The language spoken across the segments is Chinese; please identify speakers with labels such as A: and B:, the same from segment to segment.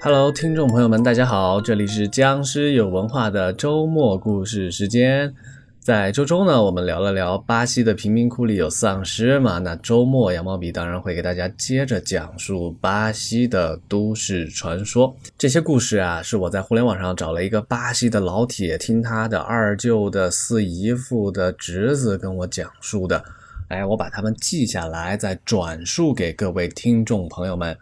A: Hello，听众朋友们，大家好，这里是僵尸有文化的周末故事时间。在周中呢，我们聊了聊巴西的贫民窟里有丧尸嘛？那周末羊毛笔当然会给大家接着讲述巴西的都市传说。这些故事啊，是我在互联网上找了一个巴西的老铁，听他的二舅的四姨父的侄子跟我讲述的。哎，我把他们记下来，再转述给各位听众朋友们。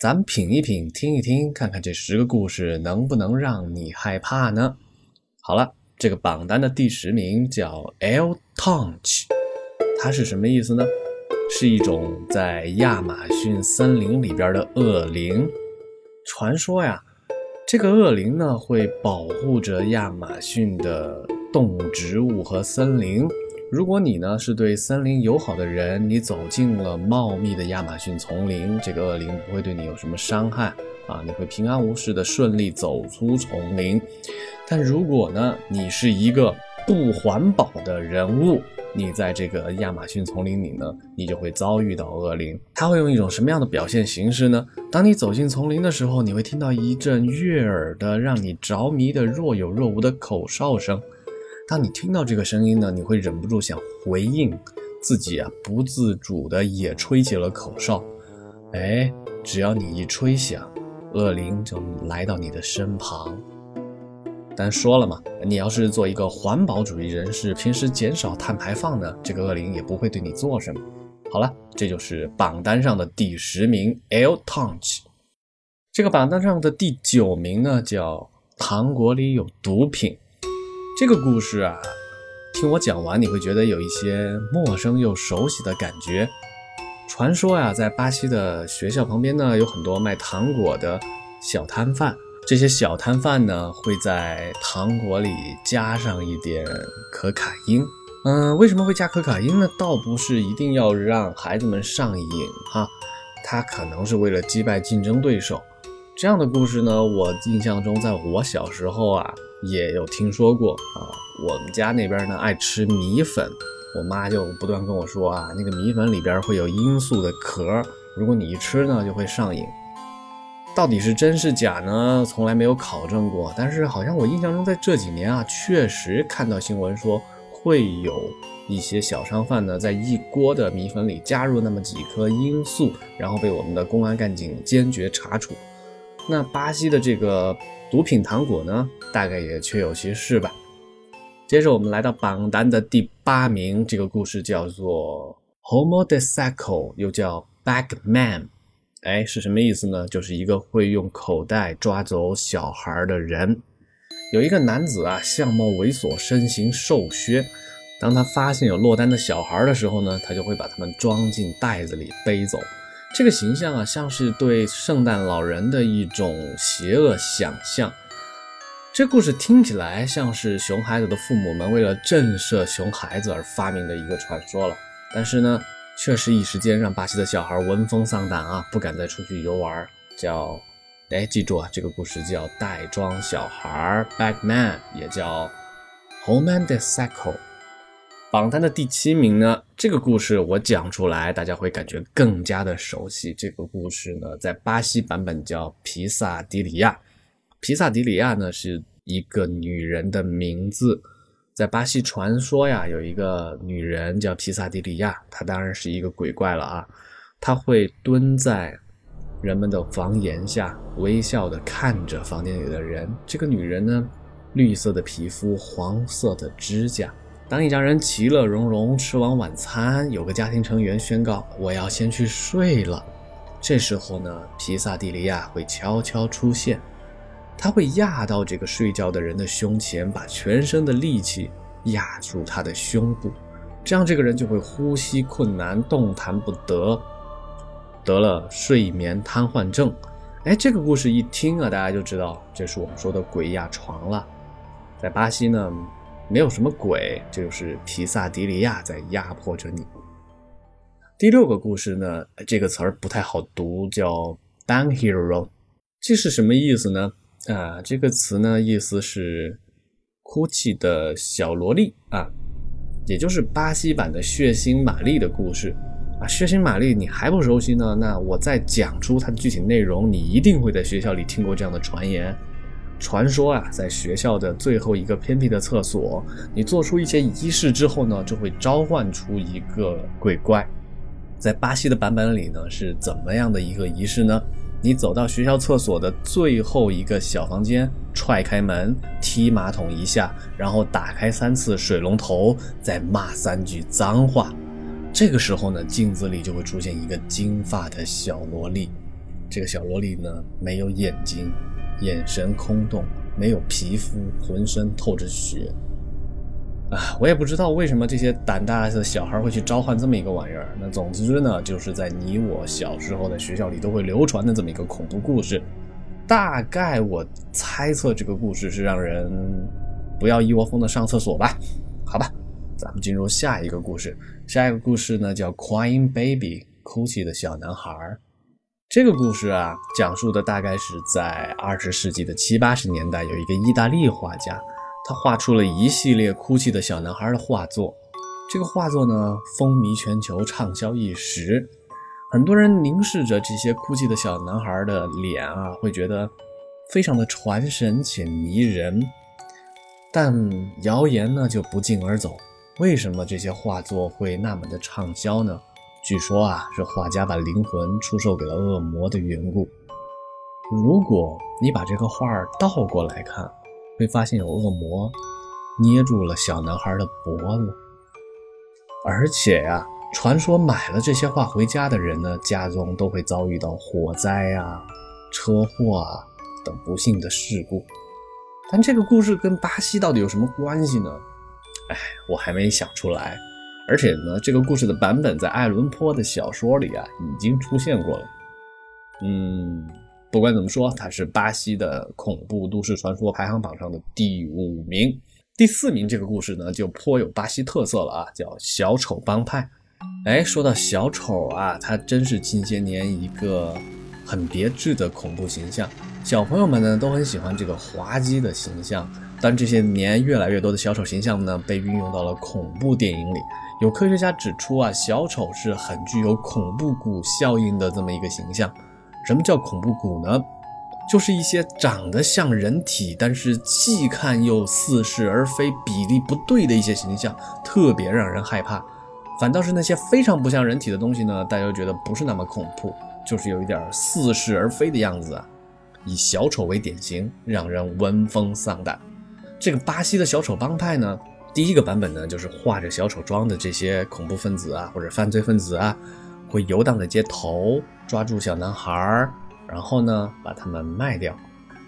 A: 咱们品一品，听一听，看看这十个故事能不能让你害怕呢？好了，这个榜单的第十名叫 L Tonch，它是什么意思呢？是一种在亚马逊森林里边的恶灵。传说呀，这个恶灵呢会保护着亚马逊的动、植物和森林。如果你呢是对森林友好的人，你走进了茂密的亚马逊丛林，这个恶灵不会对你有什么伤害啊，你会平安无事的顺利走出丛林。但如果呢你是一个不环保的人物，你在这个亚马逊丛林里呢，你就会遭遇到恶灵。它会用一种什么样的表现形式呢？当你走进丛林的时候，你会听到一阵悦耳的、让你着迷的若有若无的口哨声。当你听到这个声音呢，你会忍不住想回应，自己啊不自主的也吹起了口哨。哎，只要你一吹响，恶灵就来到你的身旁。但说了嘛，你要是做一个环保主义人士，平时减少碳排放呢，这个恶灵也不会对你做什么。好了，这就是榜单上的第十名 L Tonch。这个榜单上的第九名呢，叫糖果里有毒品。这个故事啊，听我讲完，你会觉得有一些陌生又熟悉的感觉。传说呀，在巴西的学校旁边呢，有很多卖糖果的小摊贩。这些小摊贩呢，会在糖果里加上一点可卡因。嗯，为什么会加可卡因呢？倒不是一定要让孩子们上瘾哈，他可能是为了击败竞争对手。这样的故事呢，我印象中，在我小时候啊。也有听说过啊，我们家那边呢爱吃米粉，我妈就不断跟我说啊，那个米粉里边会有罂粟的壳，如果你一吃呢就会上瘾。到底是真是假呢？从来没有考证过，但是好像我印象中在这几年啊，确实看到新闻说会有一些小商贩呢在一锅的米粉里加入那么几颗罂粟，然后被我们的公安干警坚决查处。那巴西的这个。毒品糖果呢，大概也确有其事吧。接着我们来到榜单的第八名，这个故事叫做 homo de sacco 又叫 Bagman。哎，是什么意思呢？就是一个会用口袋抓走小孩的人。有一个男子啊，相貌猥琐，身形瘦削。当他发现有落单的小孩的时候呢，他就会把他们装进袋子里背走。这个形象啊，像是对圣诞老人的一种邪恶想象。这故事听起来像是熊孩子的父母们为了震慑熊孩子而发明的一个传说了。但是呢，确实一时间让巴西的小孩闻风丧胆啊，不敢再出去游玩。叫，哎，记住啊，这个故事叫袋装小孩 （Bagman），也叫 Homan de Saco。榜单的第七名呢？这个故事我讲出来，大家会感觉更加的熟悉。这个故事呢，在巴西版本叫皮萨迪里亚。皮萨迪里亚呢是一个女人的名字，在巴西传说呀，有一个女人叫皮萨迪里亚，她当然是一个鬼怪了啊。她会蹲在人们的房檐下，微笑的看着房间里的人。这个女人呢，绿色的皮肤，黄色的指甲。当一家人其乐融融吃完晚餐，有个家庭成员宣告：“我要先去睡了。”这时候呢，皮萨蒂利亚会悄悄出现，他会压到这个睡觉的人的胸前，把全身的力气压住他的胸部，这样这个人就会呼吸困难，动弹不得，得了睡眠瘫痪症。哎，这个故事一听啊，大家就知道这是我们说的鬼压床了。在巴西呢。没有什么鬼，这就是皮萨迪利亚在压迫着你。第六个故事呢，这个词儿不太好读，叫 “ban hero”，这是什么意思呢？啊，这个词呢，意思是哭泣的小萝莉啊，也就是巴西版的血腥玛丽的故事。啊，血腥玛丽你还不熟悉呢？那我再讲出它的具体内容，你一定会在学校里听过这样的传言。传说啊，在学校的最后一个偏僻的厕所，你做出一些仪式之后呢，就会召唤出一个鬼怪。在巴西的版本里呢，是怎么样的一个仪式呢？你走到学校厕所的最后一个小房间，踹开门，踢马桶一下，然后打开三次水龙头，再骂三句脏话。这个时候呢，镜子里就会出现一个金发的小萝莉。这个小萝莉呢，没有眼睛，眼神空洞，没有皮肤，浑身透着血。啊，我也不知道为什么这些胆大的小孩会去召唤这么一个玩意儿。那总之呢，就是在你我小时候在学校里都会流传的这么一个恐怖故事。大概我猜测这个故事是让人不要一窝蜂的上厕所吧？好吧。咱们进入下一个故事。下一个故事呢，叫《Crying Baby》，哭泣的小男孩。这个故事啊，讲述的大概是在二十世纪的七八十年代，有一个意大利画家，他画出了一系列哭泣的小男孩的画作。这个画作呢，风靡全球，畅销一时。很多人凝视着这些哭泣的小男孩的脸啊，会觉得非常的传神且迷人。但谣言呢，就不胫而走。为什么这些画作会那么的畅销呢？据说啊，是画家把灵魂出售给了恶魔的缘故。如果你把这个画倒过来看，会发现有恶魔捏住了小男孩的脖子。而且呀，传说买了这些画回家的人呢，家中都会遭遇到火灾啊、车祸啊等不幸的事故。但这个故事跟巴西到底有什么关系呢？哎，我还没想出来，而且呢，这个故事的版本在爱伦坡的小说里啊已经出现过了。嗯，不管怎么说，它是巴西的恐怖都市传说排行榜上的第五名。第四名这个故事呢就颇有巴西特色了啊，叫小丑帮派。哎，说到小丑啊，他真是近些年一个很别致的恐怖形象，小朋友们呢都很喜欢这个滑稽的形象。但这些年，越来越多的小丑形象呢，被运用到了恐怖电影里。有科学家指出啊，小丑是很具有恐怖谷效应的这么一个形象。什么叫恐怖谷呢？就是一些长得像人体，但是既看又似是而非、比例不对的一些形象，特别让人害怕。反倒是那些非常不像人体的东西呢，大家觉得不是那么恐怖，就是有一点似是而非的样子啊。以小丑为典型，让人闻风丧胆。这个巴西的小丑帮派呢，第一个版本呢，就是画着小丑妆的这些恐怖分子啊，或者犯罪分子啊，会游荡在街头，抓住小男孩儿，然后呢，把他们卖掉。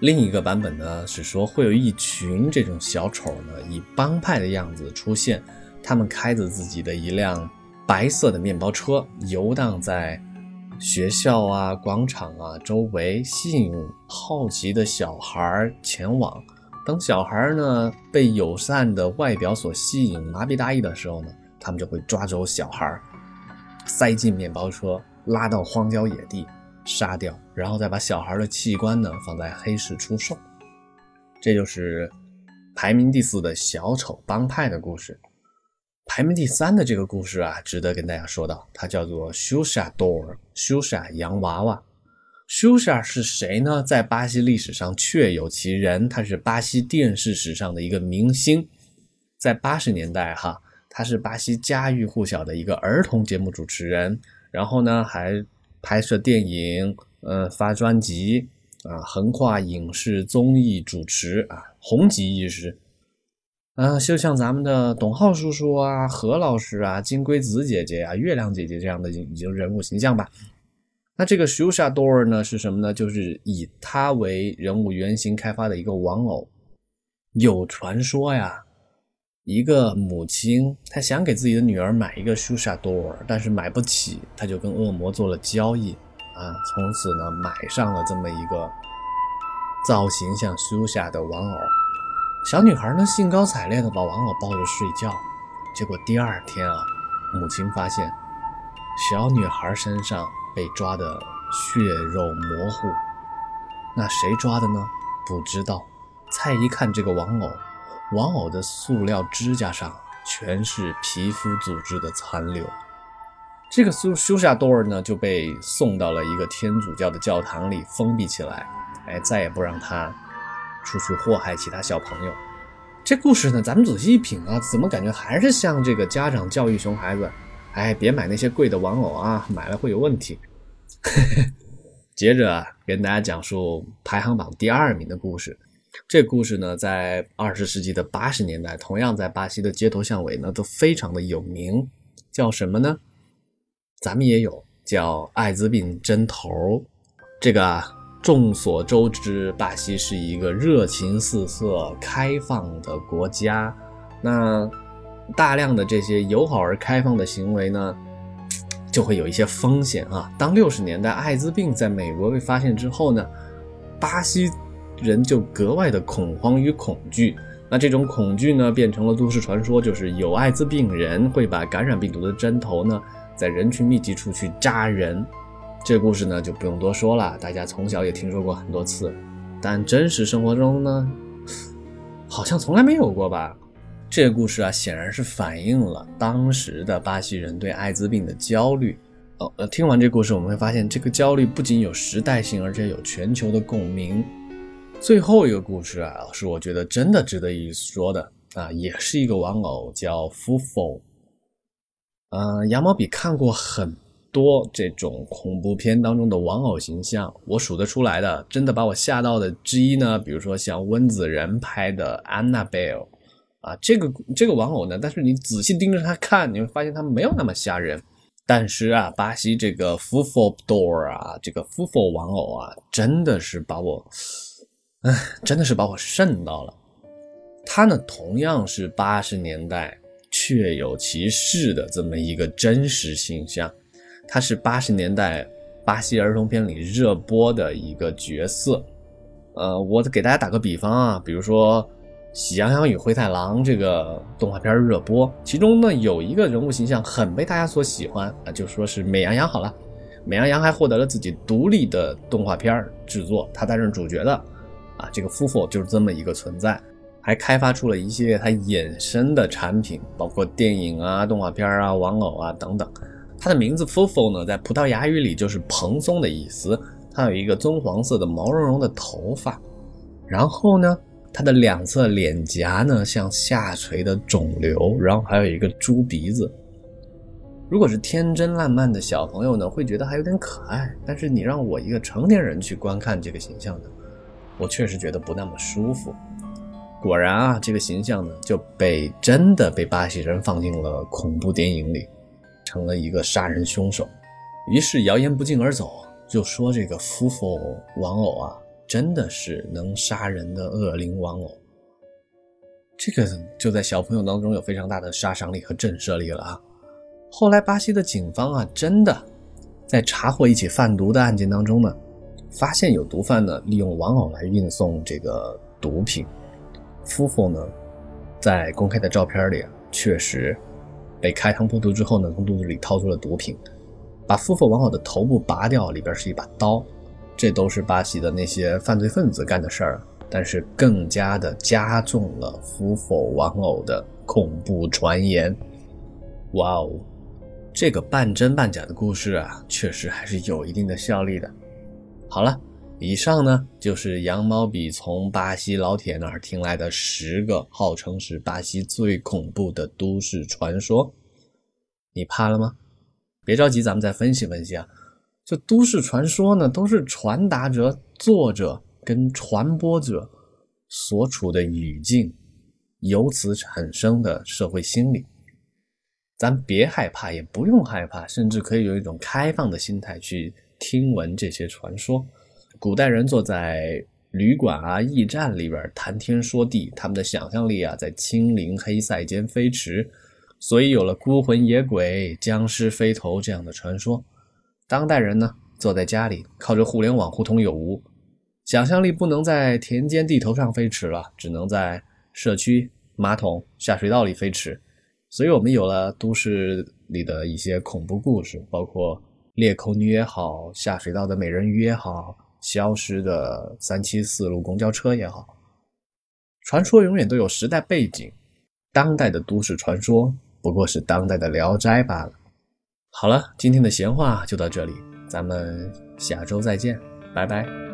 A: 另一个版本呢，是说会有一群这种小丑呢，以帮派的样子出现，他们开着自己的一辆白色的面包车，游荡在学校啊、广场啊周围，吸引好奇的小孩前往。等小孩呢被友善的外表所吸引、麻痹大意的时候呢，他们就会抓走小孩，塞进面包车，拉到荒郊野地杀掉，然后再把小孩的器官呢放在黑市出售。这就是排名第四的小丑帮派的故事。排名第三的这个故事啊，值得跟大家说到，它叫做 Shusha Door，Shusha 洋娃娃。舒莎是谁呢？在巴西历史上确有其人，他是巴西电视史上的一个明星。在八十年代，哈，他是巴西家喻户晓的一个儿童节目主持人。然后呢，还拍摄电影，呃，发专辑，啊，横跨影视、综艺主持，啊，红极一时。啊，就像咱们的董浩叔叔啊、何老师啊、金龟子姐姐啊、月亮姐姐这样的已经人物形象吧。那这个 Shusha Door 呢是什么呢？就是以他为人物原型开发的一个玩偶。有传说呀，一个母亲她想给自己的女儿买一个 Shusha Door，但是买不起，她就跟恶魔做了交易啊，从此呢买上了这么一个造型像 Shusha 的玩偶。小女孩呢兴高采烈的把玩偶抱着睡觉，结果第二天啊，母亲发现小女孩身上。被抓的血肉模糊，那谁抓的呢？不知道。再一看这个玩偶，玩偶的塑料指甲上全是皮肤组织的残留。这个苏苏夏多尔呢就被送到了一个天主教的教堂里封闭起来，哎，再也不让他出去祸害其他小朋友。这故事呢，咱们仔细一品啊，怎么感觉还是像这个家长教育熊孩子？哎，别买那些贵的玩偶啊，买了会有问题。接着，跟大家讲述排行榜第二名的故事。这故事呢，在二十世纪的八十年代，同样在巴西的街头巷尾呢，都非常的有名。叫什么呢？咱们也有叫艾滋病针头。这个，众所周知，巴西是一个热情四射、开放的国家。那大量的这些友好而开放的行为呢，就会有一些风险啊。当六十年代艾滋病在美国被发现之后呢，巴西。人就格外的恐慌与恐惧，那这种恐惧呢，变成了都市传说，就是有艾滋病人会把感染病毒的针头呢，在人群密集处去扎人。这故事呢，就不用多说了，大家从小也听说过很多次，但真实生活中呢，好像从来没有过吧？这个故事啊，显然是反映了当时的巴西人对艾滋病的焦虑。哦，呃，听完这故事，我们会发现，这个焦虑不仅有时代性，而且有全球的共鸣。最后一个故事啊，是我觉得真的值得一说的啊，也是一个玩偶，叫 Fufo。嗯，羊毛笔看过很多这种恐怖片当中的玩偶形象，我数得出来的，真的把我吓到的之一呢，比如说像温子仁拍的 Annabelle 啊，这个这个玩偶呢，但是你仔细盯着它看，你会发现它没有那么吓人。但是啊，巴西这个 Fufo Door 啊，这个 Fufo 玩偶啊，真的是把我。哎，真的是把我瘆到了。它呢，同样是八十年代确有其事的这么一个真实形象。它是八十年代巴西儿童片里热播的一个角色。呃，我给大家打个比方啊，比如说《喜羊羊与灰太狼》这个动画片热播，其中呢有一个人物形象很被大家所喜欢啊，就说是美羊羊好了。美羊羊还获得了自己独立的动画片制作，他担任主角的。啊，这个 Fufo 就是这么一个存在，还开发出了一系列它衍生的产品，包括电影啊、动画片啊、玩偶啊等等。它的名字 Fufo 呢，在葡萄牙语里就是蓬松的意思。它有一个棕黄色的毛茸茸的头发，然后呢，它的两侧脸颊呢像下垂的肿瘤，然后还有一个猪鼻子。如果是天真烂漫的小朋友呢，会觉得还有点可爱，但是你让我一个成年人去观看这个形象呢？我确实觉得不那么舒服。果然啊，这个形象呢就被真的被巴西人放进了恐怖电影里，成了一个杀人凶手。于是谣言不胫而走，就说这个夫妇玩偶啊，真的是能杀人的恶灵玩偶。这个就在小朋友当中有非常大的杀伤力和震慑力了啊。后来巴西的警方啊，真的在查获一起贩毒的案件当中呢。发现有毒贩呢，利用玩偶来运送这个毒品。夫妇呢，在公开的照片里啊，确实被开膛破肚之后呢，从肚子里掏出了毒品，把夫妇玩偶的头部拔掉，里边是一把刀。这都是巴西的那些犯罪分子干的事儿，但是更加的加重了夫否玩偶的恐怖传言。哇哦，这个半真半假的故事啊，确实还是有一定的效力的。好了，以上呢就是羊毛笔从巴西老铁那儿听来的十个号称是巴西最恐怖的都市传说，你怕了吗？别着急，咱们再分析分析啊。这都市传说呢，都是传达者、作者跟传播者所处的语境，由此产生的社会心理。咱别害怕，也不用害怕，甚至可以有一种开放的心态去。听闻这些传说，古代人坐在旅馆啊、驿站里边谈天说地，他们的想象力啊在青林黑塞间飞驰，所以有了孤魂野鬼、僵尸飞头这样的传说。当代人呢，坐在家里靠着互联网互通有无，想象力不能在田间地头上飞驰了，只能在社区马桶下水道里飞驰。所以我们有了都市里的一些恐怖故事，包括。裂口女也好，下水道的美人鱼也好，消失的三七四路公交车也好，传说永远都有时代背景。当代的都市传说不过是当代的聊斋罢了。好了，今天的闲话就到这里，咱们下周再见，拜拜。